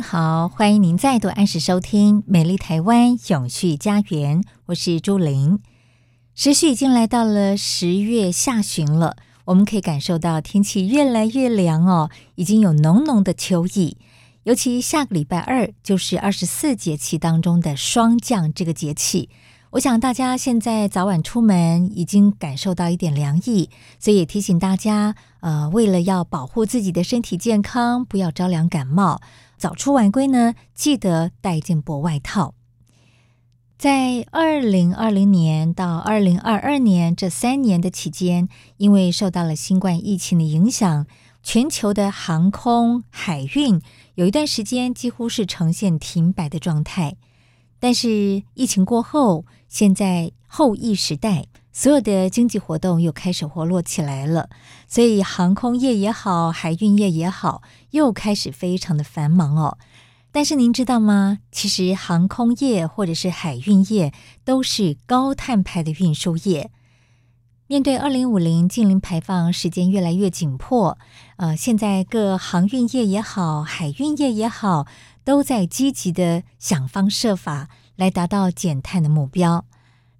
好，欢迎您再度按时收听《美丽台湾永续家园》，我是朱玲。时序已经来到了十月下旬了，我们可以感受到天气越来越凉哦，已经有浓浓的秋意。尤其下个礼拜二就是二十四节气当中的霜降这个节气。我想大家现在早晚出门已经感受到一点凉意，所以也提醒大家，呃，为了要保护自己的身体健康，不要着凉感冒，早出晚归呢，记得带件薄外套。在二零二零年到二零二二年这三年的期间，因为受到了新冠疫情的影响，全球的航空海运有一段时间几乎是呈现停摆的状态。但是疫情过后，现在后疫时代，所有的经济活动又开始活络起来了，所以航空业也好，海运业也好，又开始非常的繁忙哦。但是您知道吗？其实航空业或者是海运业都是高碳排的运输业。面对二零五零净零排放时间越来越紧迫，呃，现在各航运业也好，海运业也好。都在积极的想方设法来达到减碳的目标。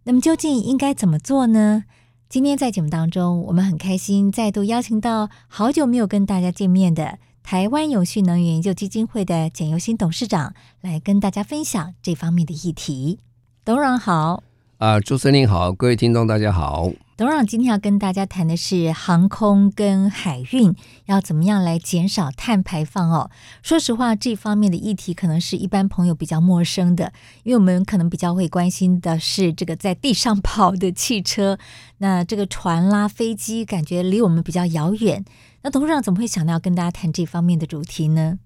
那么究竟应该怎么做呢？今天在节目当中，我们很开心再度邀请到好久没有跟大家见面的台湾永续能源研究基金会的简尤新董事长来跟大家分享这方面的议题。董事长好。啊，主持人好，各位听众大家好。董事长今天要跟大家谈的是航空跟海运要怎么样来减少碳排放哦。说实话，这方面的议题可能是一般朋友比较陌生的，因为我们可能比较会关心的是这个在地上跑的汽车，那这个船啦、飞机，感觉离我们比较遥远。那董事长怎么会想到要跟大家谈这方面的主题呢？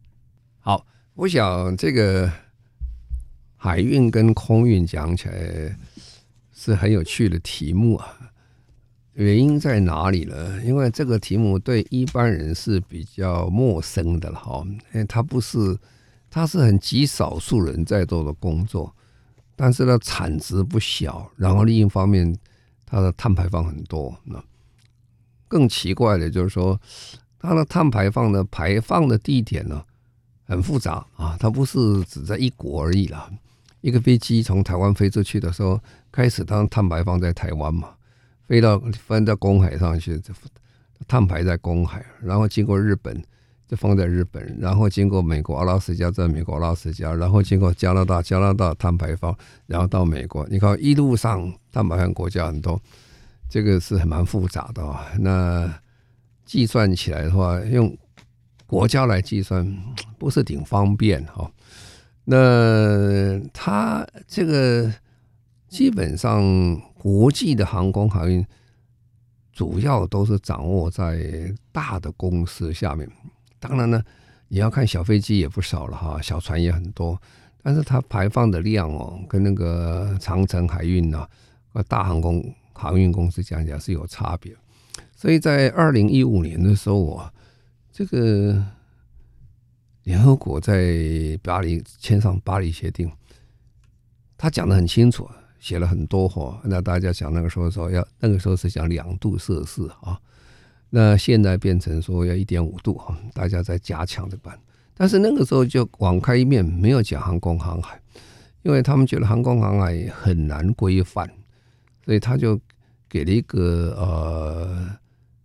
好，我想这个海运跟空运讲起来是很有趣的题目啊。原因在哪里呢？因为这个题目对一般人是比较陌生的了哈，因为它不是，它是很极少数人在做的工作，但是呢产值不小，然后另一方面它的碳排放很多。那更奇怪的就是说，它的碳排放的排放的地点呢很复杂啊，它不是只在一国而已啦。一个飞机从台湾飞出去的时候，开始它碳排放在台湾嘛。飞到翻到公海上去，碳排在公海，然后经过日本就放在日本，然后经过美国阿拉斯加在美国阿拉斯加，然后经过加拿大加拿大碳排放，然后到美国。你看一路上碳排放国家很多，这个是很蛮复杂的啊。那计算起来的话，用国家来计算不是挺方便哈？那它这个基本上。国际的航空航运主要都是掌握在大的公司下面，当然呢，你要看小飞机也不少了哈，小船也很多，但是它排放的量哦，跟那个长城海运呐，和大航空航运公司讲起来是有差别。所以在二零一五年的时候，我这个联合国在巴黎签上巴黎协定，他讲的很清楚。啊写了很多话，那大家想那个时候说要那个时候是讲两度摄氏啊，那现在变成说要一点五度啊，大家在加强这版，但是那个时候就网开一面，没有讲航空航海，因为他们觉得航空航海很难规范，所以他就给了一个呃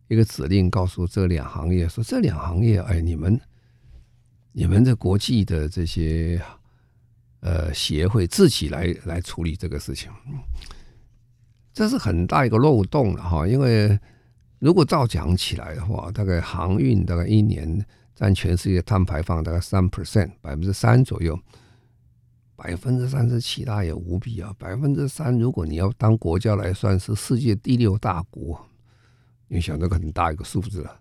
一个指令，告诉这两行业说，这两行业哎，你们你们的国际的这些。呃，协会自己来来处理这个事情，这是很大一个漏洞了哈，因为如果照讲起来的话，大概航运大概一年占全世界碳排放大概三 percent，百分之三左右，百分之三十七大也无比啊，百分之三如果你要当国家来算，是世界第六大国，你想这个很大一个数字了。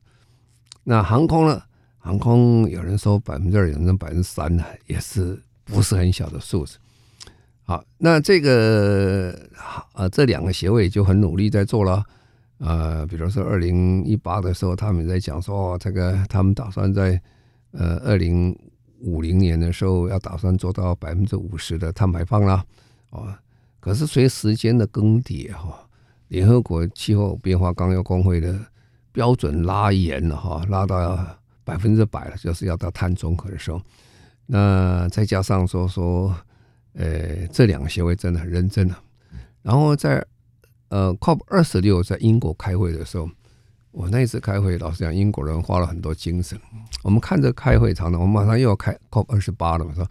那航空呢？航空有人说百分之二，有人说百分之三呢，也是不是很小的数字。好，那这个呃，这两个协会就很努力在做了。呃，比如说二零一八的时候，他们在讲说，这个他们打算在呃二零五零年的时候要打算做到百分之五十的碳排放啦。哦，可是随时间的更迭哈，联合国气候变化纲要公会的标准拉严了哈，拉到百分之百了，就是要到碳中和的时候。那再加上说说。呃，这两个协会真的很认真了。然后在呃 COP 二十六在英国开会的时候，我那一次开会，老实讲，英国人花了很多精神。我们看着开会场呢，我们马上又要开 COP 二十八了嘛，说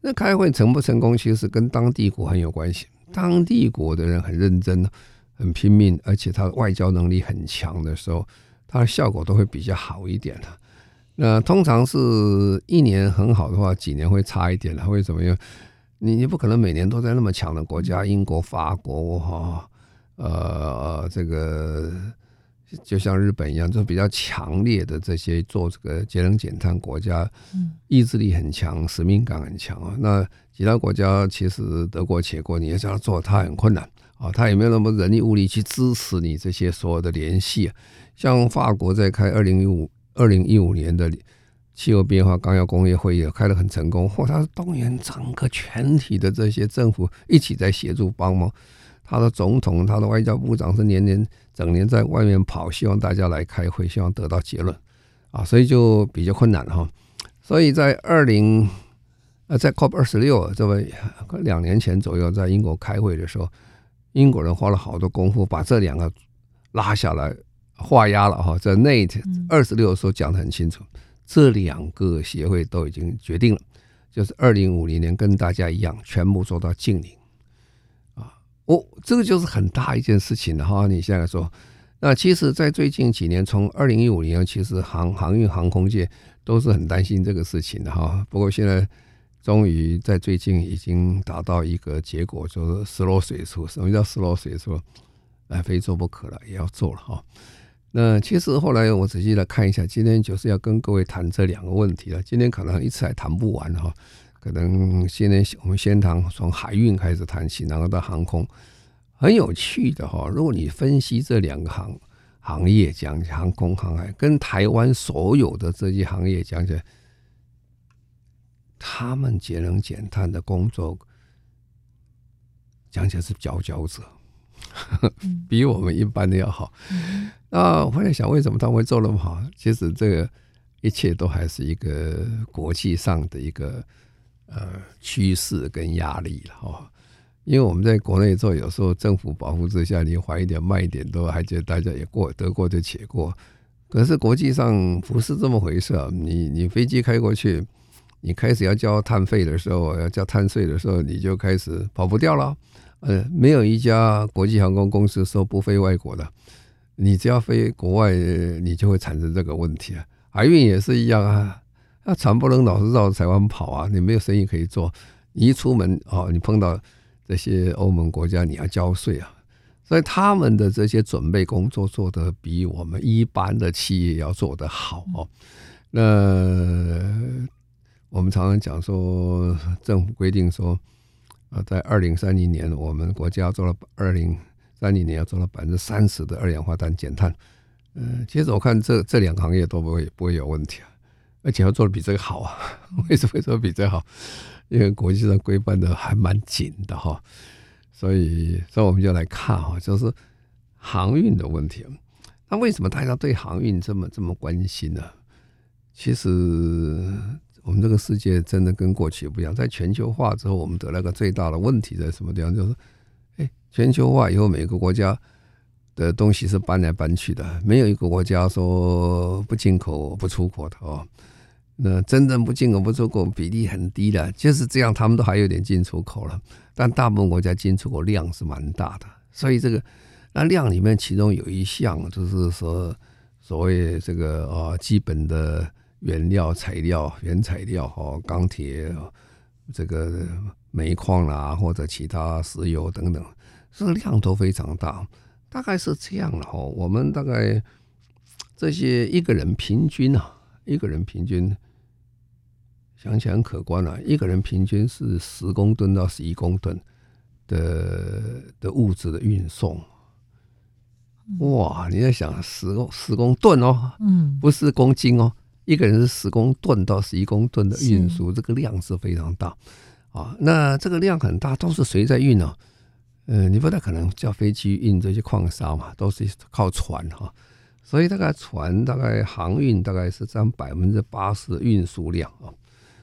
那开会成不成功，其实跟当地国很有关系。当地国的人很认真，很拼命，而且他的外交能力很强的时候，他的效果都会比较好一点的。那通常是一年很好的话，几年会差一点了。为什么？因为你你不可能每年都在那么强的国家，英国、法国哈，呃，这个就像日本一样，就比较强烈的这些做这个节能减碳国家，意志力很强，使命感很强啊。那其他国家其实得过且过，你要叫他做，他很困难啊，他也没有那么人力物力去支持你这些所有的联系。像法国在开二零一五二零一五年的。气候变化纲要工业会议开得很成功，或他动员整个全体的这些政府一起在协助帮忙。他的总统、他的外交部长是年年整年在外面跑，希望大家来开会，希望得到结论啊，所以就比较困难哈。所以在二零呃，在 COP 二十六这么两年前左右，在英国开会的时候，英国人花了好多功夫把这两个拉下来画押了哈，在 NATE 二十六的时候讲得很清楚。这两个协会都已经决定了，就是二零五零年跟大家一样，全部做到净零啊！哦，这个就是很大一件事情了哈。你现在说，那其实，在最近几年，从二零一五年，其实航航运航空界都是很担心这个事情的哈。不过现在终于在最近已经达到一个结果，就是死路水出。什么叫死路水出？哎，非做不可了，也要做了哈。那其实后来我仔细来看一下，今天就是要跟各位谈这两个问题了。今天可能一次还谈不完哈，可能现在我们先谈从海运开始谈起，然后到航空，很有趣的哈。如果你分析这两个行行业讲航空航海，跟台湾所有的这些行业讲起来，他们节能减碳的工作讲起来是佼佼者。比我们一般的要好。那我在想，为什么他会做那么好？其实这个一切都还是一个国际上的一个呃趋势跟压力了哈。因为我们在国内做，有时候政府保护之下，你缓一点、慢一点，都还觉得大家也过得过就且过。可是国际上不是这么回事啊！你你飞机开过去，你开始要交碳费的时候，要交碳税的时候，你就开始跑不掉了。呃，没有一家国际航空公司说不飞外国的，你只要飞国外，你就会产生这个问题啊。海运也是一样啊，那船不能老是绕着台湾跑啊，你没有生意可以做。你一出门哦，你碰到这些欧盟国家，你要交税啊，所以他们的这些准备工作做得比我们一般的企业要做得好哦。那我们常常讲说，政府规定说。啊，在二零三零年，我们国家做了二零三零年要做了百分之三十的二氧化碳减碳。嗯，其实我看这这两个行业都不会不会有问题啊，而且要做的比这个好啊。为什么说比这个好？因为国际上规范的还蛮紧的哈。所以，所以我们就来看哈，就是航运的问题。那为什么大家对航运这么这么关心呢？其实。我们这个世界真的跟过去不一样，在全球化之后，我们得了个最大的问题在什么地方？就是，哎，全球化以后，每个国家的东西是搬来搬去的，没有一个国家说不进口不出口的哦。那真正不进口不出口比例很低的，就是这样，他们都还有点进出口了，但大部分国家进出口量是蛮大的，所以这个那量里面，其中有一项就是说所谓这个啊基本的原料材料原材料哈，钢铁这个煤矿啦或者其他石油等等，这个量都非常大，大概是这样了哈。我们大概这些一个人平均啊，一个人平均。想起来很可观啊，一个人平均是十公吨到十一公吨的的物质的运送，哇！你在想十公十公吨哦，嗯，不是公斤哦，一个人是十公吨到十一公吨的运输，这个量是非常大啊。那这个量很大，都是谁在运呢？嗯、呃，你不太可能叫飞机运这些矿砂嘛，都是靠船哈。所以大概船大概航运大概是占百分之八十的运输量啊。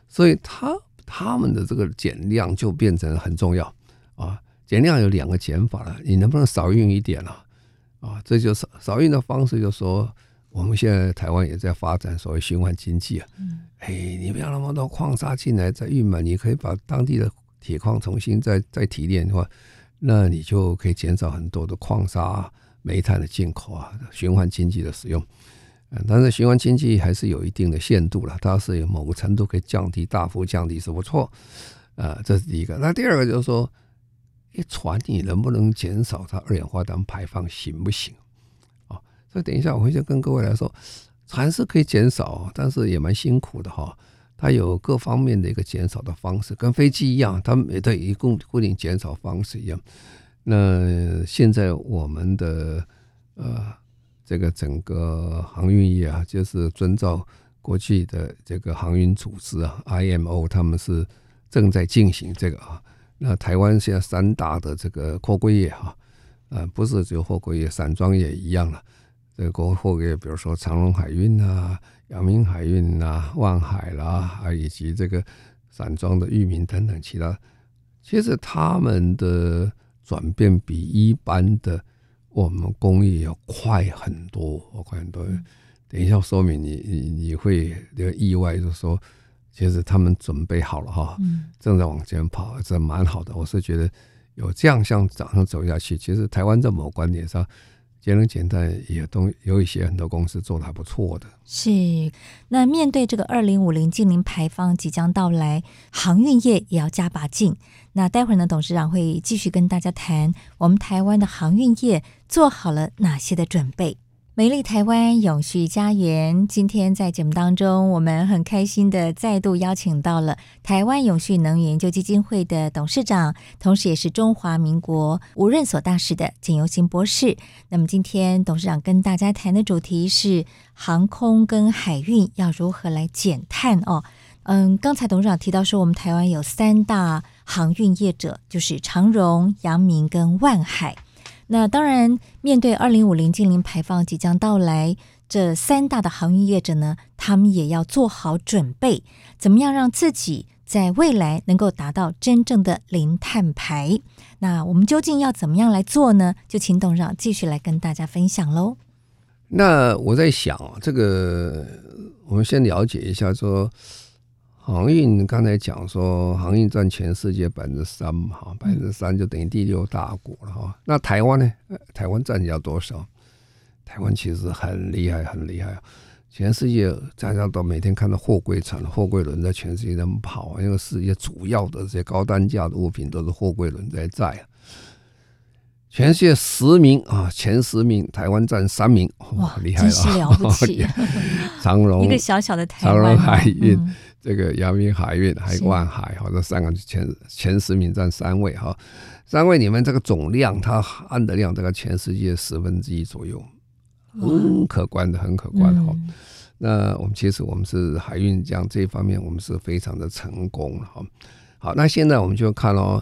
所以他他们的这个减量就变成很重要啊！减量有两个减法了，你能不能少运一点了啊，啊？这就是少运的方式，就是说我们现在台湾也在发展所谓循环经济啊。嗯，哎，你不要那么多矿砂进来再运嘛，你可以把当地的铁矿重新再再提炼的话，那你就可以减少很多的矿砂、煤炭的进口啊，循环经济的使用。但是循环经济还是有一定的限度了，它是有某个程度可以降低，大幅降低是不错，啊，这是第一个。那第二个就是说，一船你能不能减少它二氧化碳排放，行不行？所以等一下我会先跟各位来说，船是可以减少，但是也蛮辛苦的哈。它有各方面的一个减少的方式，跟飞机一样，它每对一共固定减少方式一样。那现在我们的呃。这个整个航运业啊，就是遵照国际的这个航运组织啊，IMO，他们是正在进行这个啊。那台湾现在三大的这个货柜业哈，呃，不是只有货柜业，散装也一样了。个国货比如说长荣海运啊、阳明海运啊、万海啦，啊，以及这个散装的裕民等等其他，其实他们的转变比一般的。我们工业要快很多，快很多。等一下说明你你你会有意外，就是说，其实他们准备好了哈，正在往前跑，这蛮好的。我是觉得有这样向涨上走下去，其实台湾在某个观点上。节能减碳也都有一些很多公司做的还不错的。是，那面对这个二零五零净零排放即将到来，航运业也要加把劲。那待会儿呢，董事长会继续跟大家谈我们台湾的航运业做好了哪些的准备。美丽台湾永续家园，今天在节目当中，我们很开心的再度邀请到了台湾永续能源研究基金会的董事长，同时也是中华民国无任所大使的简尤行博士。那么今天董事长跟大家谈的主题是航空跟海运要如何来减碳哦。嗯，刚才董事长提到说，我们台湾有三大航运业者，就是长荣、阳明跟万海。那当然，面对二零五零净零排放即将到来，这三大的航运业者呢，他们也要做好准备，怎么样让自己在未来能够达到真正的零碳排？那我们究竟要怎么样来做呢？就请董事长继续来跟大家分享喽。那我在想，这个我们先了解一下说。航运刚才讲说，航运占全世界百分之三嘛，哈，百分之三就等于第六大国了哈。那台湾呢？台湾占要多少？台湾其实很厉害，很厉害啊！全世界大家都每天看到货柜船、货柜轮在全世界那么跑，因为世界主要的这些高单价的物品都是货柜轮在载啊。全世界十名啊，前十名，台湾占三名，哇，厉害了，真是了不起！长荣一个小小的台湾，长荣海运。嗯这个阳明海运还有万海哈，这三个前前十名占三位哈，三位里面这个总量它按的量大概全世界十分之一左右，很可观的，很可观的哈。那我们其实我们是海运这样这一方面我们是非常的成功哈。好，那现在我们就看哦，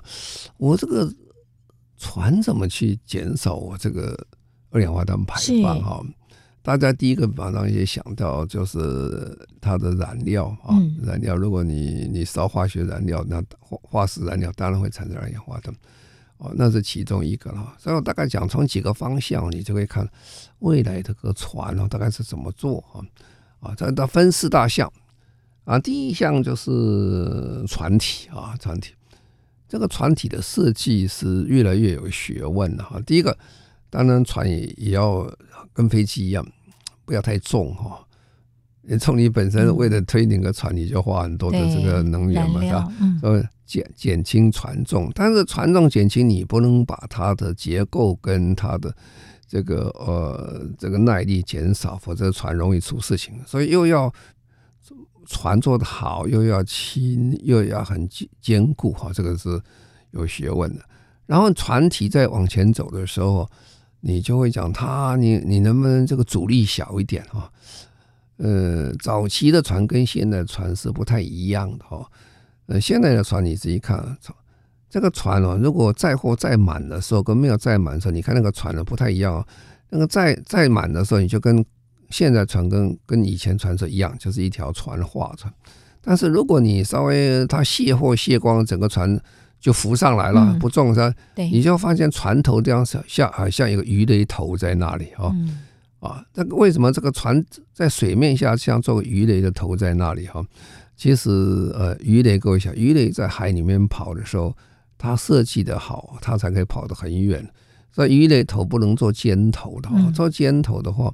我这个船怎么去减少我这个二氧化碳排放哈？大家第一个马上也想到就是它的燃料啊，燃料。如果你你烧化学燃料，那化化石燃料当然会产生二氧化碳，哦，那是其中一个了。所以我大概讲从几个方向，你就可以看未来这个船哦，大概是怎么做啊？啊，这它分四大项啊。第一项就是船体啊，船体。这个船体的设计是越来越有学问了哈。第一个，当然船也也要跟飞机一样，不要太重哈。从你本身为了推那个船，你就花很多的这个能源嘛，是吧？减减轻船重，但是船重减轻，你不能把它的结构跟它的这个呃这个耐力减少，否则船容易出事情。所以又要船做得好，又要轻，又要很坚固哈，这个是有学问的。然后船体在往前走的时候，你就会讲他，你你能不能这个阻力小一点哈？呃，早期的船跟现在船是不太一样的哈。呃，现在的船你自己看，这个船哦，如果载货载满的时候跟没有载满的时候，你看那个船呢不太一样哦。那个载载满的时候，你就跟现在船跟跟以前船是一样，就是一条船划船。但是如果你稍微它卸货卸光，整个船就浮上来了，不重是吧？你就发现船头这样像啊像一个鱼雷头在那里哦。啊，那个为什么这个船在水面下像做个鱼雷的头在那里哈？其实呃，鱼雷各位想，鱼雷在海里面跑的时候，它设计的好，它才可以跑得很远。所以鱼雷头不能做尖头的，做尖头的话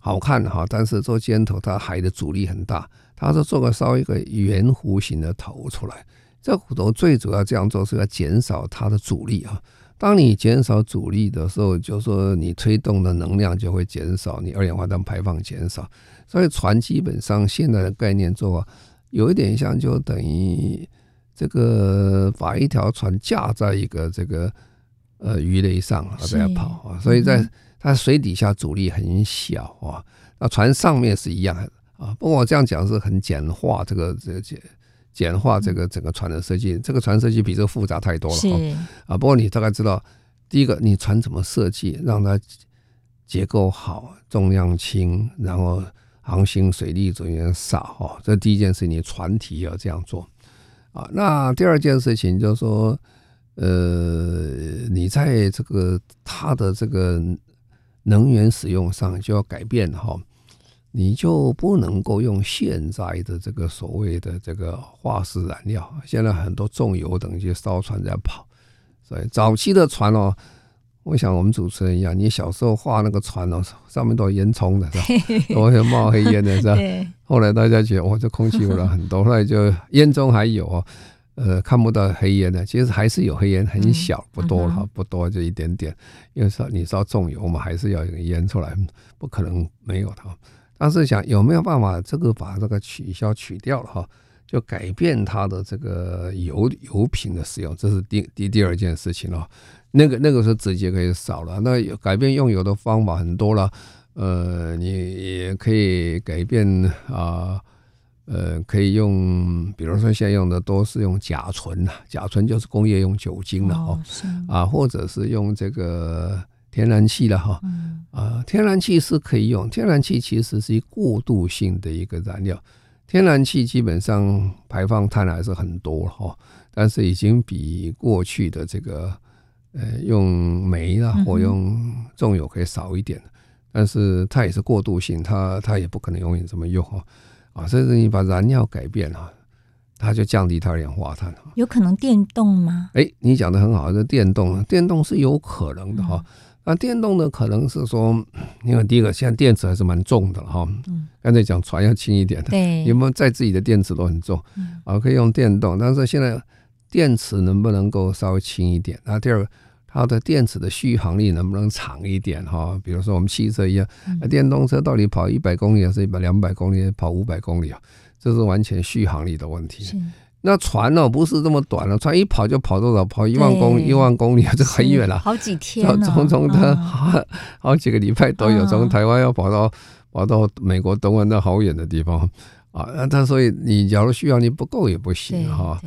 好看哈，但是做尖头它海的阻力很大，它是做个稍微一个圆弧形的头出来。这骨头最主要这样做是要减少它的阻力啊。当你减少阻力的时候，就说你推动的能量就会减少，你二氧化碳排放减少。所以船基本上现在的概念做法有一点像，就等于这个把一条船架在一个这个呃鱼雷上啊在跑啊，所以在它水底下阻力很小啊，那船上面是一样的啊。不过我这样讲是很简化这个这个简化这个整个船的设计，这个船设计比这个复杂太多了哈。啊，不过你大概知道，第一个你船怎么设计，让它结构好，重量轻，然后航行水力人员少哈。这第一件事，你船体要这样做啊。那第二件事情就是说，呃，你在这个它的这个能源使用上就要改变哈。你就不能够用现在的这个所谓的这个化石燃料，现在很多重油等级烧船在跑，所以早期的船哦，我想我们主持人一样，你小时候画那个船哦，上面都有烟囱的，是吧？都会冒黑烟的，是吧？后来大家觉得哇，这空气污染很多，后来就烟囱还有哦，呃，看不到黑烟的，其实还是有黑烟，很小，不多哈，不多就一点点，因为烧你烧重油嘛，还是要有烟出来，不可能没有它。但是想有没有办法，这个把这个取消取掉了哈，就改变它的这个油油品的使用，这是第第第二件事情了。那个那个是直接可以少了。那改变用油的方法很多了，呃，你也可以改变啊，呃，可以用，比如说现在用的都是用甲醇啊，甲醇就是工业用酒精了哦，啊，或者是用这个。天然气了哈，啊，天然气是可以用。天然气其实是一过渡性的一个燃料。天然气基本上排放碳还是很多哈，但是已经比过去的这个呃用煤啊或用重油可以少一点。但是它也是过渡性，它它也不可能永远这么用哈啊。甚至你把燃料改变了，它就降低它二氧化碳。有可能电动吗？哎，你讲的很好，这电动，电动是有可能的哈。那电动呢？可能是说，因为第一个，现在电池还是蛮重的哈。嗯。刚才讲船要轻一点的，对。有没有在自己的电池都很重？啊，可以用电动，但是现在电池能不能够稍微轻一点？那第二个，它的电池的续航力能不能长一点？哈，比如说我们汽车一样，那电动车到底跑一百公里还是一百两百公里，跑五百公里啊？这是完全续航力的问题。是。那船呢、哦？不是这么短了，船一跑就跑多少？跑一万公里，一万公里这很远了，好几天了，从从的好 好几个礼拜都有，从台湾要跑到跑到美国东岸那好远的地方啊！那他所以你假如需要你不够也不行哈。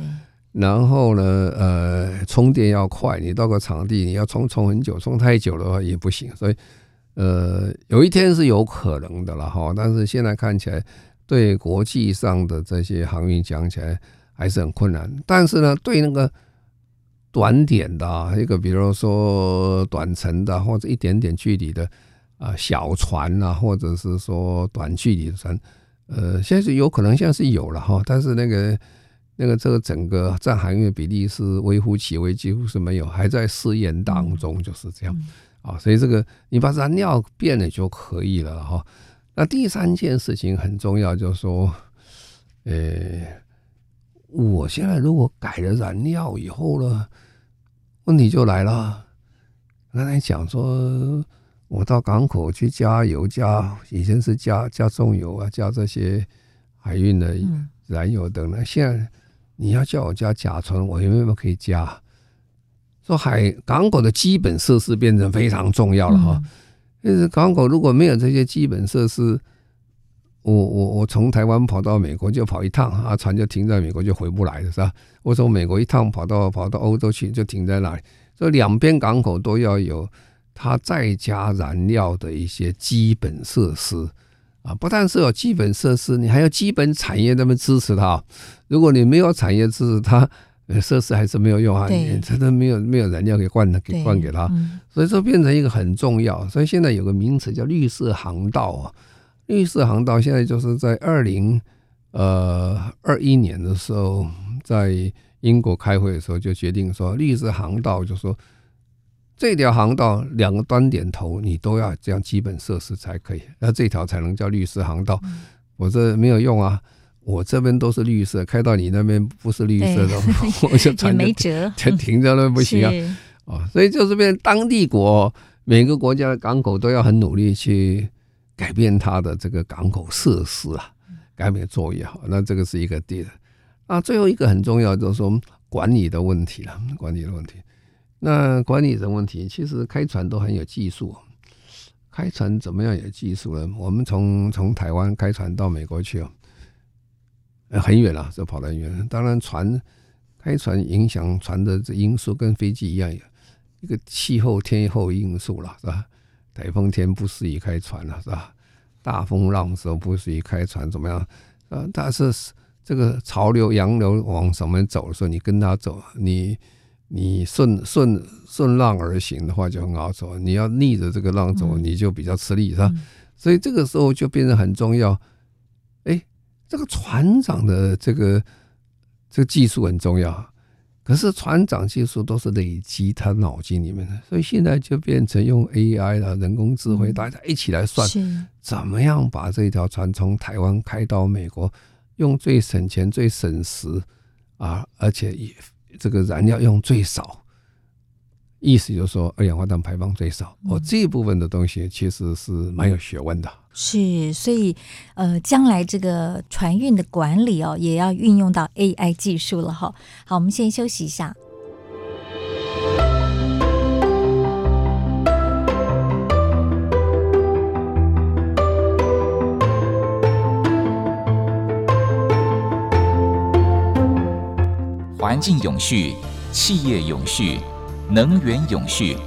然后呢，呃，充电要快，你到个场地你要充充很久，充太久的话也不行。所以呃，有一天是有可能的了哈，但是现在看起来对国际上的这些航运讲起来。还是很困难，但是呢，对那个短点的，一个比如说短程的或者一点点距离的啊小船啊，或者是说短距离的船，呃，现在是有可能现在是有了哈，但是那个那个这个整个占航运的比例是微乎其微，几乎是没有，还在试验当中，就是这样啊。所以这个你把燃料变了就可以了哈。那第三件事情很重要，就是说，呃，我现在如果改了燃料以后呢，问题就来了。刚才讲说，我到港口去加油，加以前是加加重油啊，加这些海运的燃油等等。现在你要叫我加甲醇，我有没有可以加？说海港口的基本设施变成非常重要了哈。就是港口如果没有这些基本设施，我我我从台湾跑到美国就跑一趟啊，船就停在美国就回不来了，是吧？我从美国一趟跑到跑到欧洲去就停在那里。所以两边港口都要有它再加燃料的一些基本设施啊，不但是有基本设施，你还有基本产业那么支持它。如果你没有产业支持它，设施还是没有用啊，你真的没有没有燃料给灌的给灌给它，所以说变成一个很重要。所以现在有个名词叫绿色航道啊，绿色航道现在就是在二零呃二一年的时候在。英国开会的时候就决定说，绿色航道就说，这条航道两个端点头你都要这样基本设施才可以，那这条才能叫绿色航道。我这没有用啊，我这边都是绿色，开到你那边不是绿色的，我就船没辙，就停在那不行啊。啊，所以就是变当地国每个国家的港口都要很努力去改变它的这个港口设施啊，改变作业好，那这个是一个地的。啊，最后一个很重要就是说管理的问题了，管理的问题。那管理的问题，其实开船都很有技术。开船怎么样有技术呢？我们从从台湾开船到美国去哦，很远了，这跑得很远。当然，船开船影响船的这因素跟飞机一样，一个气候天候因素了，是吧？台风天不适宜开船了，是吧？大风浪的时候不适宜开船，怎么样？啊，但是。这个潮流洋流往什么走的时候，你跟他走，你你顺顺顺浪而行的话就很好走。你要逆着这个浪走，你就比较吃力，是吧？所以这个时候就变得很重要。哎，这个船长的这个这个技术很重要，可是船长技术都是累积他脑筋里面的，所以现在就变成用 AI 了，人工智慧，大家一起来算，怎么样把这条船从台湾开到美国。用最省钱、最省时啊，而且也这个燃料用最少，意思就是说二氧化碳排放最少。哦，这一部分的东西其实是蛮有学问的。是，所以呃，将来这个船运的管理哦，也要运用到 AI 技术了哈。好，我们先休息一下。环境永续、企业永续、能源永续。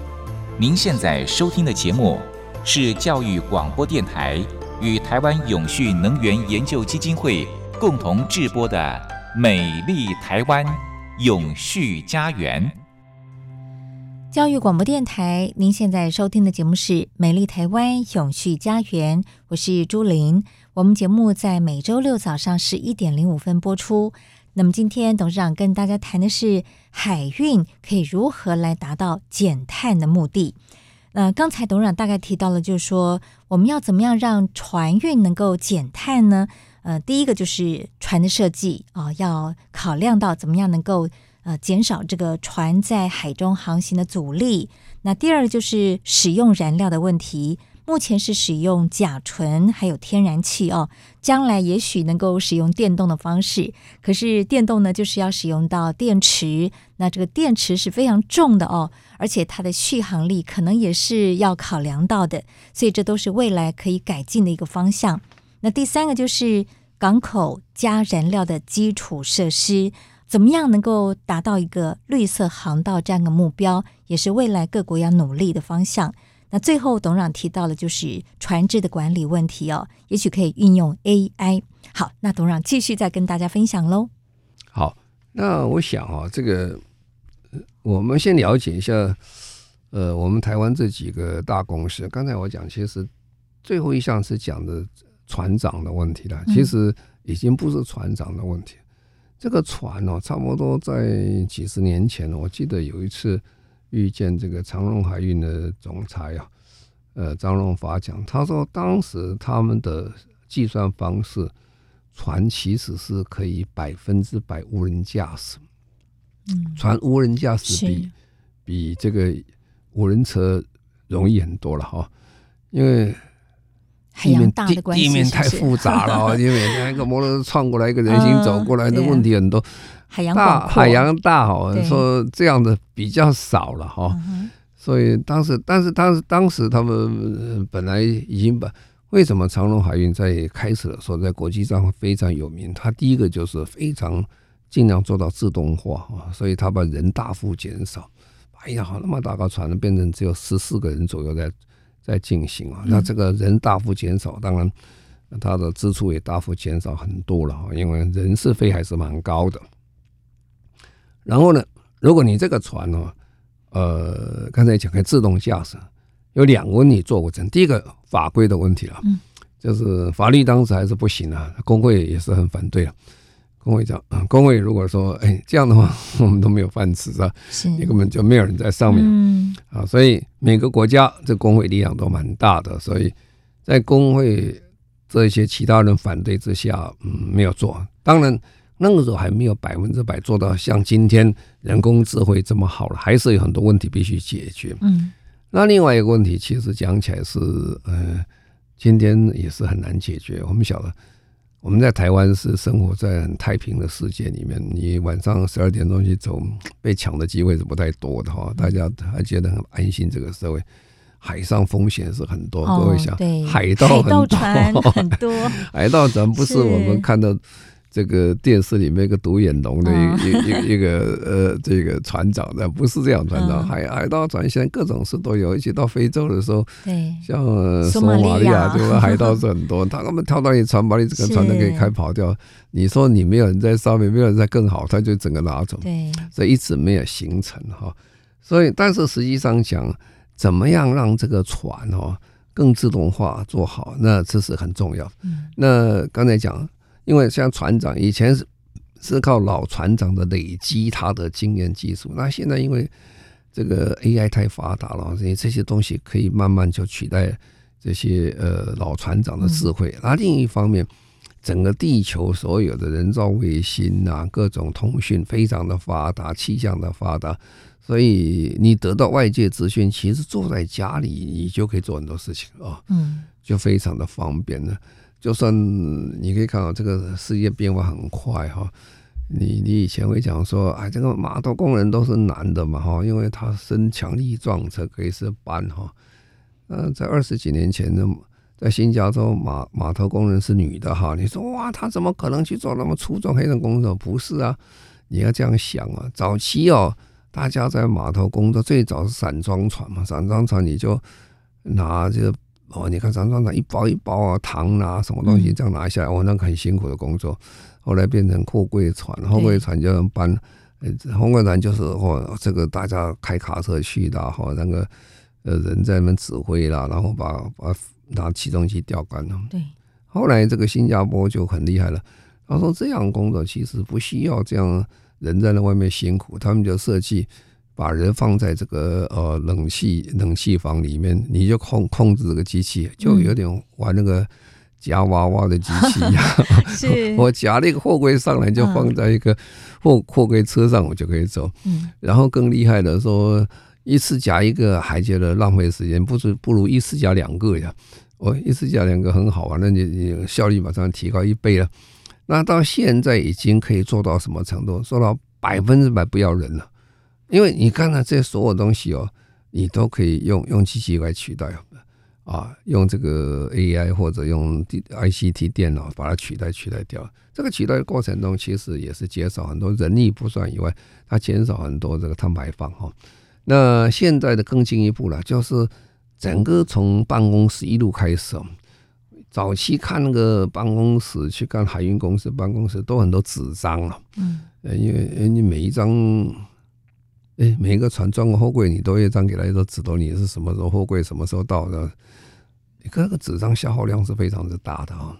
您现在收听的节目是教育广播电台与台湾永续能源研究基金会共同制播的《美丽台湾永续家园》。教育广播电台，您现在收听的节目是《美丽台湾永续家园》，我是朱琳。我们节目在每周六早上十一点零五分播出。那么今天董事长跟大家谈的是海运可以如何来达到减碳的目的。那，刚才董事长大概提到了，就是说我们要怎么样让船运能够减碳呢？呃，第一个就是船的设计啊，要考量到怎么样能够呃减少这个船在海中航行的阻力。那第二就是使用燃料的问题。目前是使用甲醇还有天然气哦，将来也许能够使用电动的方式。可是电动呢，就是要使用到电池，那这个电池是非常重的哦，而且它的续航力可能也是要考量到的，所以这都是未来可以改进的一个方向。那第三个就是港口加燃料的基础设施，怎么样能够达到一个绿色航道这样的目标，也是未来各国要努力的方向。那最后，董事长提到了就是船只的管理问题哦，也许可以运用 AI。好，那董事长继续再跟大家分享喽。好，那我想啊，这个我们先了解一下，呃，我们台湾这几个大公司。刚才我讲，其实最后一项是讲的船长的问题了，其实已经不是船长的问题。这个船哦，差不多在几十年前，我记得有一次遇见这个长荣海运的总裁啊，呃，张荣发讲，他说当时他们的计算方式，船其实是可以百分之百无人驾驶。嗯，船无人驾驶比比这个无人车容易很多了哈，因为。地面地地面太复杂了，因为那个摩托车撞过来，一个人行走过来的问题很多。海洋大，海洋大哈，说这样的比较少了哈。所以当时，但是当时当时他们本来已经把为什么长隆海运在开始的时候在国际上非常有名？他第一个就是非常尽量做到自动化啊，所以他把人大幅减少。哎呀，那么大个船变成只有十四个人左右在。在进行啊，那这个人大幅减少，当然他的支出也大幅减少很多了，因为人事费还是蛮高的。然后呢，如果你这个船呢，呃，刚才讲的自动驾驶，有两个问题做不成。第一个法规的问题了，就是法律当时还是不行啊，工会也是很反对啊。工会讲，工会如果说，哎，这样的话，我们都没有饭吃，是吧？是，你根本就没有人在上面，嗯，啊，所以每个国家这工会力量都蛮大的，所以在工会这些其他人反对之下，嗯，没有做。当然那个时候还没有百分之百做到像今天人工智慧这么好了，还是有很多问题必须解决。嗯，那另外一个问题，其实讲起来是，呃，今天也是很难解决。我们晓得。我们在台湾是生活在很太平的世界里面，你晚上十二点钟去走，被抢的机会是不太多的哈。大家还觉得很安心。这个社会，海上风险是很多。各位想，海盗很多，很多 海盗船不是我们看到。这个电视里面一个独眼龙的一一一个呃，这个船长的不是这样船长，海海盗船现在各种事都有，一起到非洲的时候，对，像索马利亚这个？海盗是很多，他们跳到你船，把你整个船都可以开跑掉。你说你没有人在上面，没有人在更好，他就整个拿走。对，所以一直没有形成哈。所以，但是实际上讲，怎么样让这个船哈更自动化做好，那这是很重要。那刚才讲。因为像船长以前是是靠老船长的累积他的经验技术，那现在因为这个 AI 太发达了，所以这些东西可以慢慢就取代这些呃老船长的智慧。那另一方面，整个地球所有的人造卫星啊，各种通讯非常的发达，气象的发达，所以你得到外界资讯，其实坐在家里你就可以做很多事情啊，嗯，就非常的方便了。就算你可以看到这个世界变化很快哈，你你以前会讲说，哎，这个码头工人都是男的嘛哈，因为他身强力壮，才可以是班哈。嗯，在二十几年前呢，在新加坡码码头工人是女的哈，你说哇，他怎么可能去做那么粗重黑人工作？不是啊，你要这样想啊。早期哦，大家在码头工作，最早是散装船嘛，散装船你就拿这个。哦，你看，常常拿一包一包啊，糖啊，什么东西这样拿下来，哦，那个很辛苦的工作。后来变成货柜船，货柜船就搬，货柜船就是哦，这个大家开卡车去的，哈，那个呃人在那边指挥啦，然后把把拿起重机吊杆了。对。后来这个新加坡就很厉害了，他说这样工作其实不需要这样人在那外面辛苦，他们就设计。把人放在这个呃冷气冷气房里面，你就控控制这个机器，就有点玩那个夹娃娃的机器一样。是，我夹那个货柜上来，就放在一个货货柜车上，我就可以走。嗯，然后更厉害的说，一次夹一个还觉得浪费时间，不如不如一次夹两个呀。我一次夹两个很好玩，那你你效率马上提高一倍了。那到现在已经可以做到什么程度？做到百分之百不要人了。因为你看到这些所有东西哦，你都可以用用机器来取代啊，用这个 AI 或者用 ICT 电脑把它取代取代掉。这个取代的过程中，其实也是减少很多人力不算以外，它减少很多这个碳排放哈。那现在的更进一步了，就是整个从办公室一路开始，早期看那个办公室去看海运公司办公室都很多纸张啊，嗯，因为你每一张。哎，每一个船装个货柜，你都一张给他一个纸头，你是什么时候货柜什么时候到的？你看那个纸张消耗量是非常之大的啊。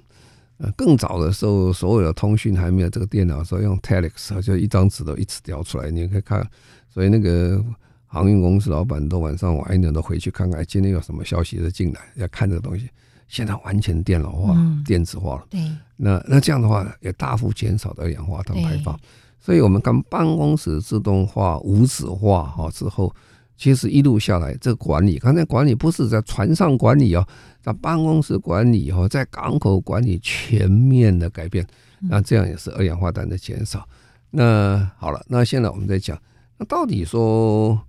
呃，更早的时候，所有的通讯还没有这个电脑的时候，用 telex，就一张纸都一直调出来，你可以看。所以那个航运公司老板都晚上晚一点都回去看看，今天有什么消息的进来，要看这个东西。现在完全电脑化、嗯、电子化了。对，那那这样的话也大幅减少的二氧化碳排放。所以我们看办公室自动化、无纸化哈之后，其实一路下来，这个管理，刚才管理不是在船上管理哦，在办公室管理哈，在港口管理全面的改变，那这样也是二氧化碳的减少。那好了，那现在我们在讲，那到底说，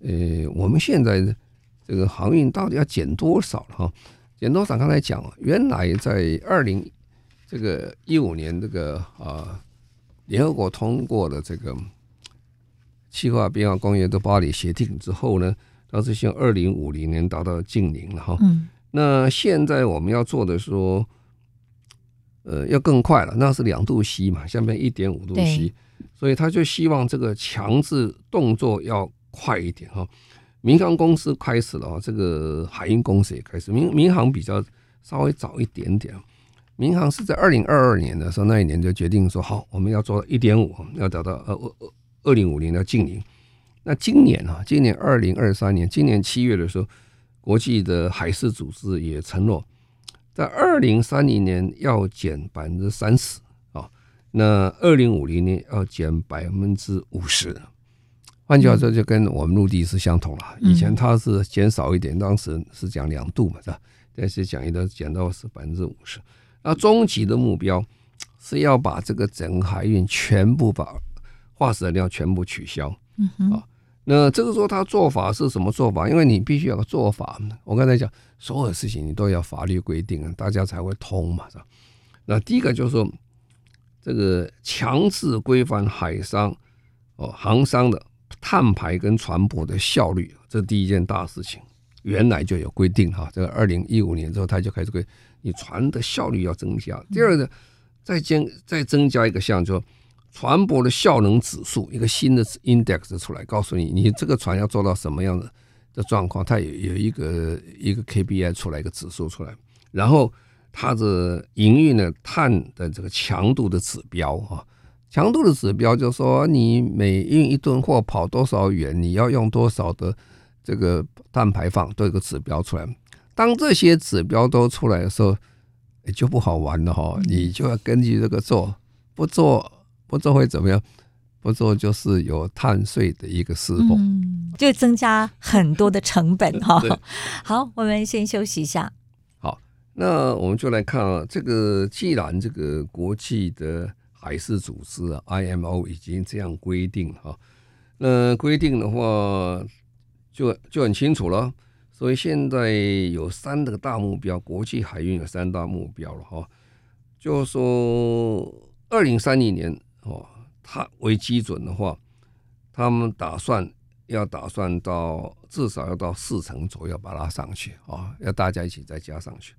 呃，我们现在这个航运到底要减多少了哈？减多少？刚才讲，原来在二零这个一五年这个啊，联合国通过了这个。气候变化公约的巴黎协定之后呢，它是向二零五零年达到净零了哈。嗯。那现在我们要做的说，呃，要更快了，那是两度 C 嘛，下面一点五度 C，所以他就希望这个强制动作要快一点哈。民航公司开始了，这个海运公司也开始。民民航比较稍微早一点点，民航是在二零二二年的时候，那一年就决定说，好，我们要做一点五，要达到呃二二。二零五零要净零，那今年啊，今年二零二三年，今年七月的时候，国际的海事组织也承诺，在二零三零年要减百分之三十啊，那二零五零年要减百分之五十。换句话说，就跟我们陆地是相同了。以前它是减少一点，当时是讲两度嘛，是吧？但是讲一个减到是百分之五十。那终极的目标是要把这个整个海运全部把。化石燃料全部取消，嗯哼，啊，那这个时候他做法是什么做法？因为你必须有个做法。我刚才讲，所有事情你都要法律规定，大家才会通嘛，是吧？那第一个就是说，这个强制规范海商哦航商的碳排跟船舶的效率，这第一件大事情。原来就有规定哈，这个二零一五年之后他就开始规，你船的效率要增加。第二个，再增再增加一个项，就。船舶的效能指数，一个新的 index 出来，告诉你你这个船要做到什么样的的状况，它有有一个一个 KPI 出来，一个指数出来，然后它的营运的碳的这个强度的指标啊，强度的指标就是说你每运一吨货跑多少远，你要用多少的这个碳排放，都有个指标出来。当这些指标都出来的时候，就不好玩了哈，你就要根据这个做，不做。不做会怎么样？不做就是有碳税的一个释放，嗯，就增加很多的成本哈。好，我们先休息一下。好，那我们就来看啊，这个既然这个国际的海事组织啊 IMO 已经这样规定哈，那规定的话就就很清楚了。所以现在有三个大目标，国际海运有三大目标了哈，就是说二零三零年。哦，它为基准的话，他们打算要打算到至少要到四成左右把它上去啊，要大家一起再加上去。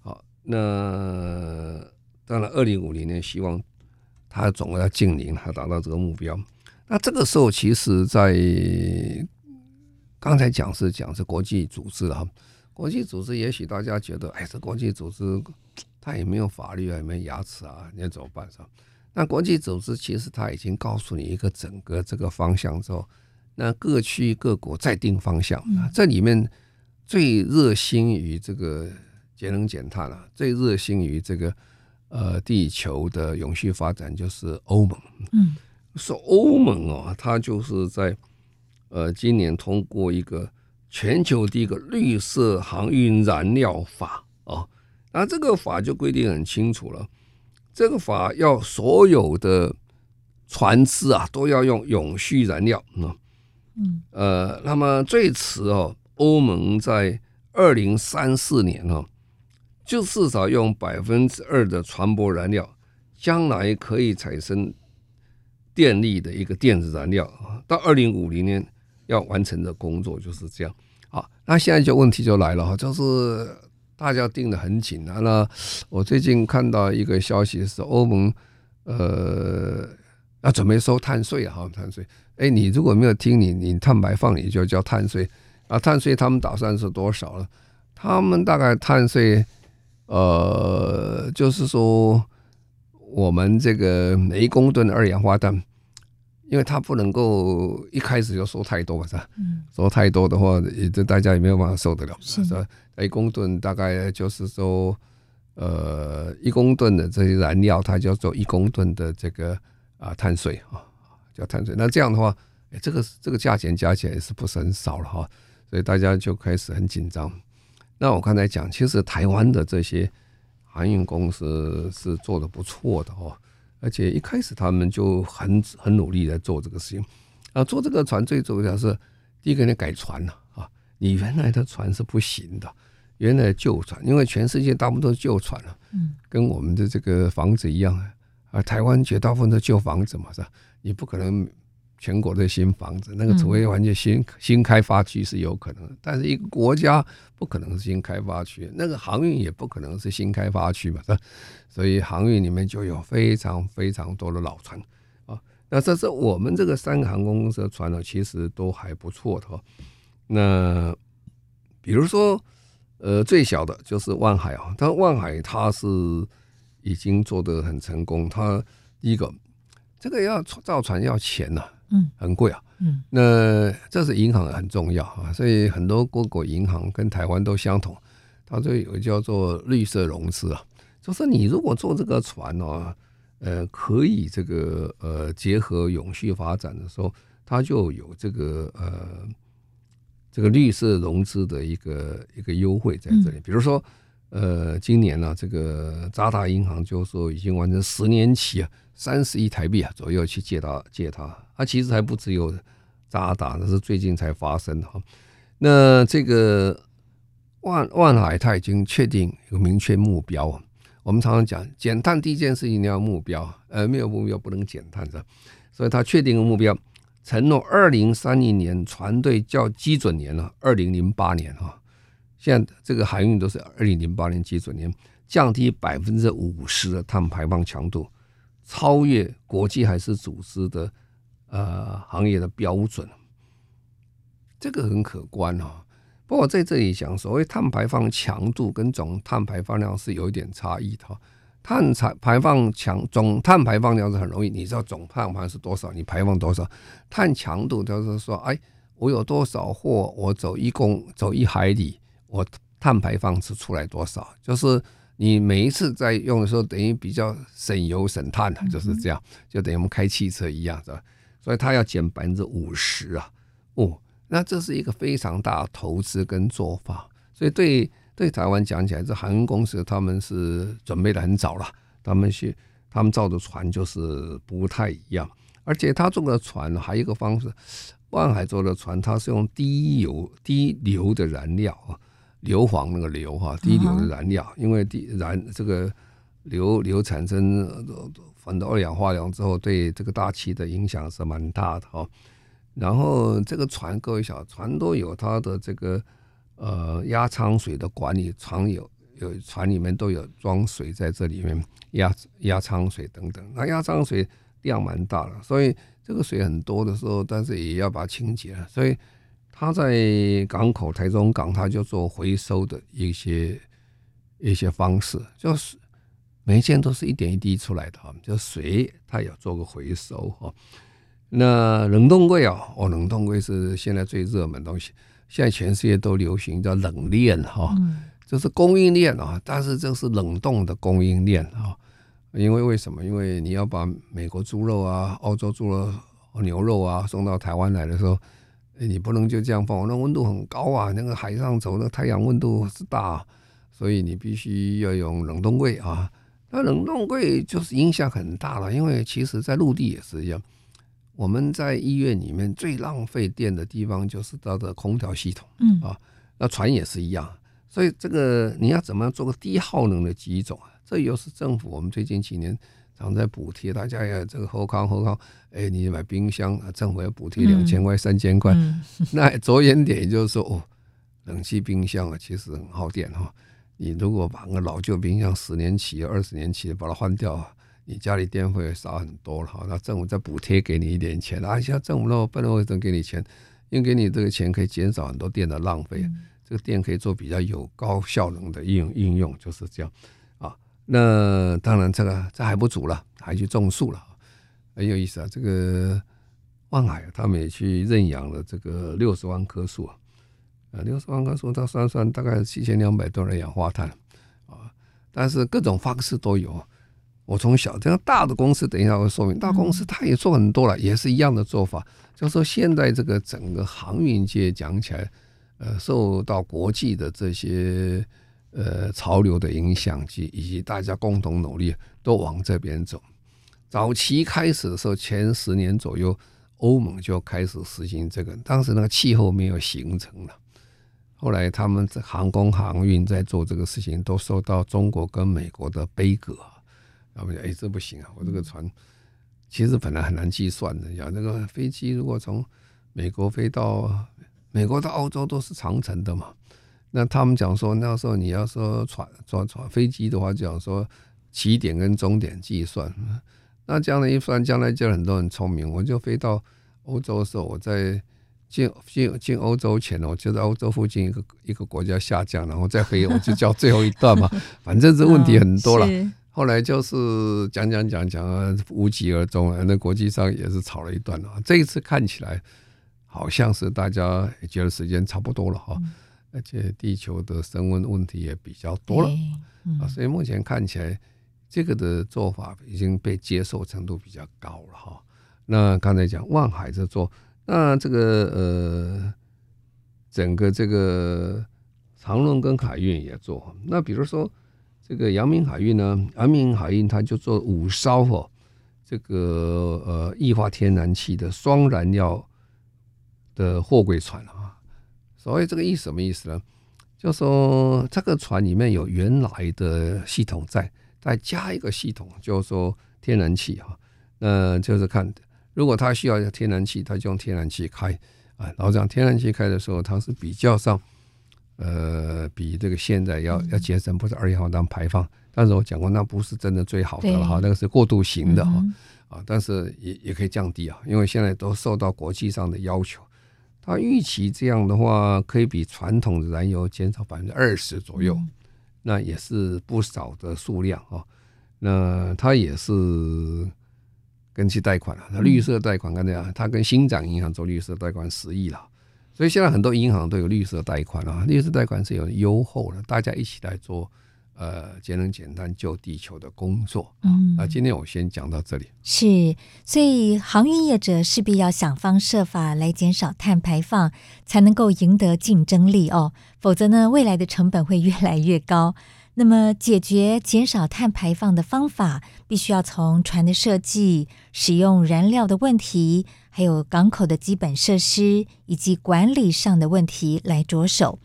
好，那当然，二零五零年希望它总要净零，它达到这个目标。那这个时候，其实在刚才讲是讲是国际组织啊，国际组织也许大家觉得，哎，这国际组织它也没有法律啊，也没有牙齿啊，你要怎么办是吧？那国际组织其实他已经告诉你一个整个这个方向之后，那各区各国再定方向。这里面最热心于这个节能减碳了，最热心于这个呃地球的永续发展就是欧盟。嗯，说欧盟哦，它就是在呃今年通过一个全球第一个绿色航运燃料法啊，那这个法就规定很清楚了。这个法要所有的船只啊都要用永续燃料，嗯，呃，那么最迟哦，欧盟在二零三四年哦，就至少用百分之二的船舶燃料，将来可以产生电力的一个电子燃料啊，到二零五零年要完成的工作就是这样。好，那现在就问题就来了哈，就是。大家盯得很紧啊！那我最近看到一个消息是，欧盟呃要准备收碳税啊，哈，碳税。哎，你如果没有听你，你碳排放你就交碳税啊。碳税他们打算是多少了？他们大概碳税呃，就是说我们这个每一公吨二氧化碳，因为他不能够一开始就说太多，是吧？嗯，收太多的话，也这大家也没有办法受得了，是吧？一公吨大概就是说，呃，一公吨的这些燃料，它叫做一公吨的这个啊碳税啊，叫碳税。那这样的话，哎，这个这个价钱加起来也是不是很少了哈？所以大家就开始很紧张。那我刚才讲，其实台湾的这些航运公司是做的不错的哦，而且一开始他们就很很努力在做这个事情。啊，做这个船最重要是第一个，你改船了啊，你原来的船是不行的，原来旧船，因为全世界大部分都是旧船了，嗯，跟我们的这个房子一样啊，台湾绝大部分都旧房子嘛，是吧？你不可能。全国的新房子，那个除非完全新新开发区是有可能，但是一个国家不可能是新开发区，那个航运也不可能是新开发区嘛，是吧？所以航运里面就有非常非常多的老船啊。那这是我们这个三个航空公司的船呢，其实都还不错的。那比如说，呃，最小的就是万海啊，但万海它是已经做得很成功。它第一个，这个要造船要钱呐。嗯，很贵啊。嗯，那这是银行很重要啊，所以很多各国银行跟台湾都相同，它就有叫做绿色融资啊，就是你如果做这个船呢，呃，可以这个呃结合永续发展的时候，它就有这个呃这个绿色融资的一个一个优惠在这里，比如说呃今年呢，这个渣打银行就说已经完成十年期啊。三十亿台币啊左右去借他借他，他其实还不只有渣打，那是最近才发生的哈。那这个万万海他已经确定有明确目标。我们常常讲减碳第一件事情你要目标，呃，没有目标不能减碳的，所以他确定个目标，承诺二零三零年船队较基准年了，二零零八年哈。现在这个海运都是二零零八年基准年，降低百分之五十的碳排放强度。超越国际海事组织的呃行业的标准，这个很可观哦。不过在这里讲，所谓碳排放强度跟总碳排放量是有一点差异的。碳排排放强，总碳排放量是很容易，你知道总碳排放是多少，你排放多少。碳强度就是说，哎，我有多少货，我走一公走一海里，我碳排放是出来多少，就是。你每一次在用的时候，等于比较省油省碳，就是这样，就等于我们开汽车一样，是吧？所以它要减百分之五十啊，哦，那这是一个非常大的投资跟做法。所以对对台湾讲起来，这航空公司他们是准备的很早了，他们是他们造的船就是不太一样，而且他做的船还有一个方式，万海做的船，它是用低油低硫的燃料啊。硫磺那个硫哈，低硫的燃料，因为低燃这个硫硫产生很多二氧化碳之后，对这个大气的影响是蛮大的哈。然后这个船各位小船都有它的这个呃压舱水的管理，船有有船里面都有装水在这里面压压舱水等等。那压舱水量蛮大的，所以这个水很多的时候，但是也要把它清洁了，所以。他在港口台中港，他就做回收的一些一些方式，就是每一件都是一点一滴出来的哈，就水它也要做个回收哈。那冷冻柜啊，哦，冷冻柜是现在最热门的东西，现在全世界都流行叫冷链哈，就是供应链啊，但是这是冷冻的供应链啊，因为为什么？因为你要把美国猪肉啊、澳洲猪肉、牛肉啊送到台湾来的时候。你不能就这样放，那温度很高啊！那个海上走，那太阳温度是大，所以你必须要用冷冻柜啊。那冷冻柜就是影响很大了，因为其实在陆地也是一样。我们在医院里面最浪费电的地方就是它的空调系统，嗯啊，那船也是一样。所以这个你要怎么样做个低耗能的机种啊？这又是政府我们最近几年。常在补贴，大家要这个后康后康，哎，你买冰箱，政府要补贴两千块、三千块。那着眼点也就是说，哦，冷气冰箱啊，其实很耗电哈。你如果把那个老旧冰箱十年期、二十年期的把它换掉，你家里电费少很多了哈。那政府再补贴给你一点钱，啊，像政府那么不能为什么给你钱？因为给你这个钱可以减少很多电的浪费。这个电可以做比较有高效能的应应用，就是这样啊。那当然这个这还不足了，还去种树了，很有意思啊。这个万海他们也去认养了这个六十万棵树啊，啊，六十万棵树，它算算大概七千两百吨的二氧化碳啊。但是各种方式都有。我从小这样大的公司，等一下会说明。大公司它也做很多了，也是一样的做法。就是说现在这个整个航运界讲起来，呃，受到国际的这些呃潮流的影响及以及大家共同努力，都往这边走。早期开始的时候，前十年左右，欧盟就开始实行这个，当时那个气候没有形成了。后来他们在航空航运在做这个事情，都受到中国跟美国的杯葛。他们讲：“哎，这不行啊！我这个船其实本来很难计算的。讲那个飞机如果从美国飞到美国到欧洲都是长程的嘛。那他们讲说，那时候你要说船坐船飞机的话，讲说起点跟终点计算。那这样的一算，将来就很多人聪明。我就飞到欧洲的时候，我在进进进欧洲前呢，我就在欧洲附近一个一个国家下降，然后再黑，我就叫最后一段嘛。反正这问题很多了。”后来就是讲讲讲讲啊，无疾而终啊。那国际上也是吵了一段啊。这一次看起来好像是大家也觉得时间差不多了哈，而且地球的升温问题也比较多了啊，所以目前看起来这个的做法已经被接受程度比较高了哈。那刚才讲望海在做，那这个呃，整个这个长荣跟海运也做。那比如说。这个阳明海运呢，阳明海运它就做五艘哦，这个呃液化天然气的双燃料的货柜船啊。所以这个意思什么意思呢？就说这个船里面有原来的系统在，再加一个系统，就是说天然气哈。那就是看，如果它需要天然气，它就用天然气开啊。然后这样天然气开的时候，它是比较上。呃，比这个现在要要节省不是二氧化碳排放，但是我讲过，那不是真的最好的了哈，那个是过渡型的哈啊，但是也也可以降低啊，因为现在都受到国际上的要求，它预期这样的话可以比传统的燃油减少百分之二十左右，那也是不少的数量啊，那它也是跟去贷款了，那绿色贷款刚才讲，它跟新展银行做绿色贷款十亿了。所以现在很多银行都有绿色贷款啊，绿色贷款是有优厚的，大家一起来做呃节能减碳救地球的工作。嗯，那今天我先讲到这里。是，所以航运业者势必要想方设法来减少碳排放，才能够赢得竞争力哦，否则呢，未来的成本会越来越高。那么，解决减少碳排放的方法，必须要从船的设计、使用燃料的问题，还有港口的基本设施以及管理上的问题来着手。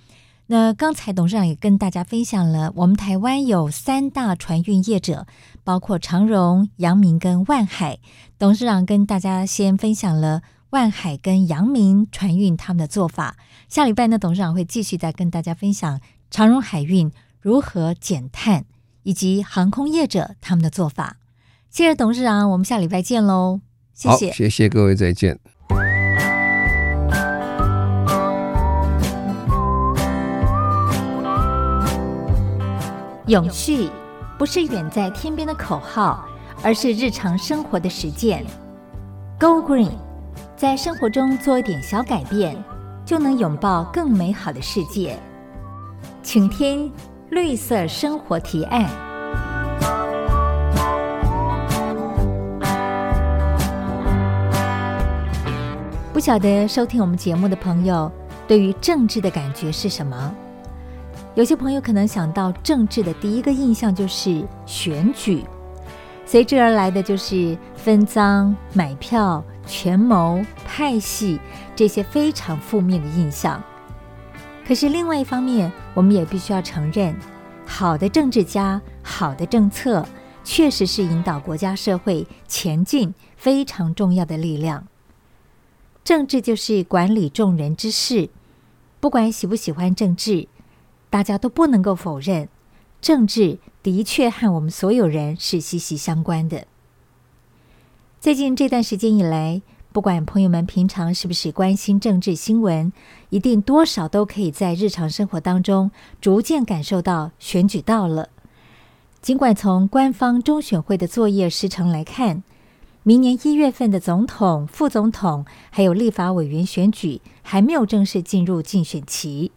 那刚才董事长也跟大家分享了，我们台湾有三大船运业者，包括长荣、阳明跟万海。董事长跟大家先分享了万海跟阳明船运他们的做法。下礼拜呢，董事长会继续再跟大家分享长荣海运。如何减碳，以及航空业者他们的做法。谢谢董事长，我们下礼拜见喽！谢谢，谢谢各位，再见。永续不是远在天边的口号，而是日常生活的实践。Go Green，在生活中做一点小改变，就能拥抱更美好的世界。请听。绿色生活提案。不晓得收听我们节目的朋友，对于政治的感觉是什么？有些朋友可能想到政治的第一个印象就是选举，随之而来的就是分赃、买票、权谋、派系这些非常负面的印象。可是另外一方面，我们也必须要承认，好的政治家、好的政策，确实是引导国家社会前进非常重要的力量。政治就是管理众人之事，不管喜不喜欢政治，大家都不能够否认，政治的确和我们所有人是息息相关的。最近这段时间以来，不管朋友们平常是不是关心政治新闻，一定多少都可以在日常生活当中逐渐感受到选举到了。尽管从官方中选会的作业时程来看，明年一月份的总统、副总统还有立法委员选举还没有正式进入竞选期。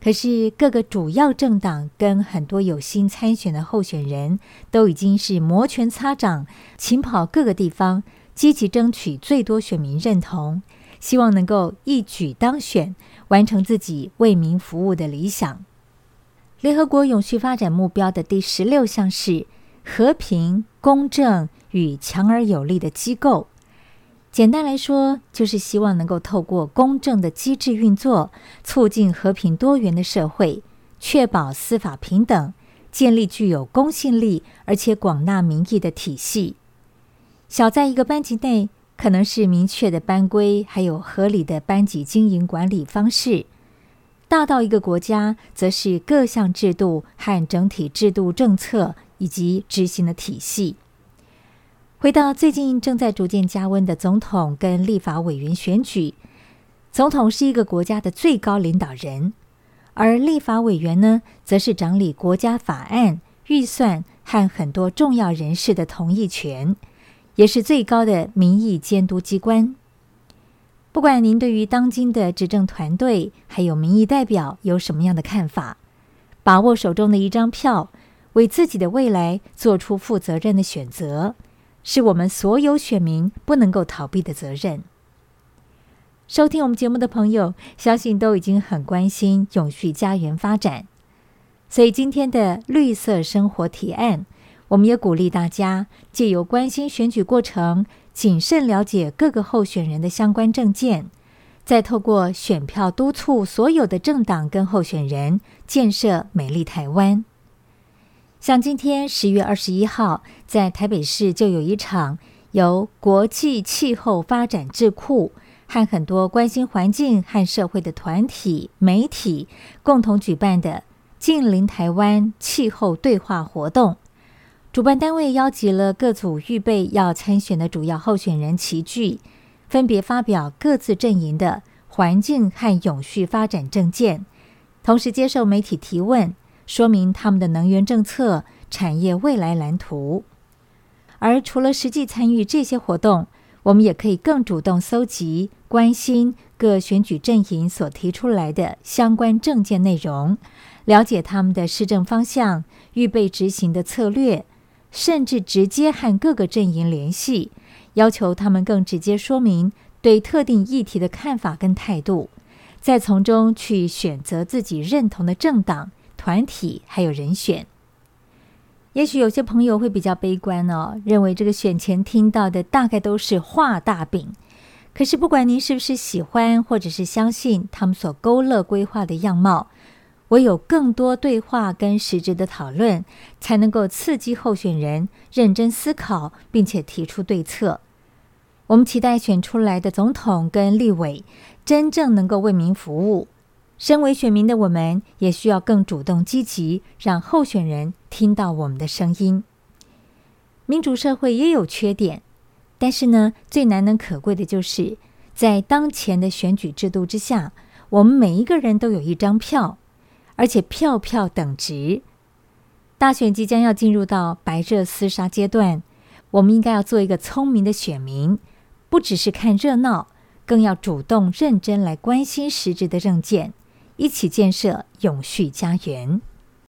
可是各个主要政党跟很多有心参选的候选人都已经是摩拳擦掌，勤跑各个地方。积极争取最多选民认同，希望能够一举当选，完成自己为民服务的理想。联合国永续发展目标的第十六项是和平、公正与强而有力的机构。简单来说，就是希望能够透过公正的机制运作，促进和平多元的社会，确保司法平等，建立具有公信力而且广纳民意的体系。小在一个班级内，可能是明确的班规，还有合理的班级经营管理方式；大到一个国家，则是各项制度和整体制度政策以及执行的体系。回到最近正在逐渐加温的总统跟立法委员选举，总统是一个国家的最高领导人，而立法委员呢，则是掌理国家法案、预算和很多重要人士的同意权。也是最高的民意监督机关。不管您对于当今的执政团队还有民意代表有什么样的看法，把握手中的一张票，为自己的未来做出负责任的选择，是我们所有选民不能够逃避的责任。收听我们节目的朋友，相信都已经很关心永续家园发展，所以今天的绿色生活提案。我们也鼓励大家借由关心选举过程，谨慎了解各个候选人的相关政见，再透过选票督促所有的政党跟候选人建设美丽台湾。像今天十月二十一号，在台北市就有一场由国际气候发展智库和很多关心环境和社会的团体、媒体共同举办的“近邻台湾气候对话”活动。主办单位邀集了各组预备要参选的主要候选人齐聚，分别发表各自阵营的环境和永续发展政见，同时接受媒体提问，说明他们的能源政策、产业未来蓝图。而除了实际参与这些活动，我们也可以更主动搜集、关心各选举阵营所提出来的相关政见内容，了解他们的施政方向、预备执行的策略。甚至直接和各个阵营联系，要求他们更直接说明对特定议题的看法跟态度，再从中去选择自己认同的政党、团体还有人选。也许有些朋友会比较悲观哦，认为这个选前听到的大概都是画大饼。可是不管您是不是喜欢或者是相信他们所勾勒规划的样貌。唯有更多对话跟实质的讨论，才能够刺激候选人认真思考，并且提出对策。我们期待选出来的总统跟立委真正能够为民服务。身为选民的我们，也需要更主动积极，让候选人听到我们的声音。民主社会也有缺点，但是呢，最难能可贵的就是在当前的选举制度之下，我们每一个人都有一张票。而且票票等值，大选即将要进入到白热厮杀阶段，我们应该要做一个聪明的选民，不只是看热闹，更要主动认真来关心实质的政见，一起建设永续家园。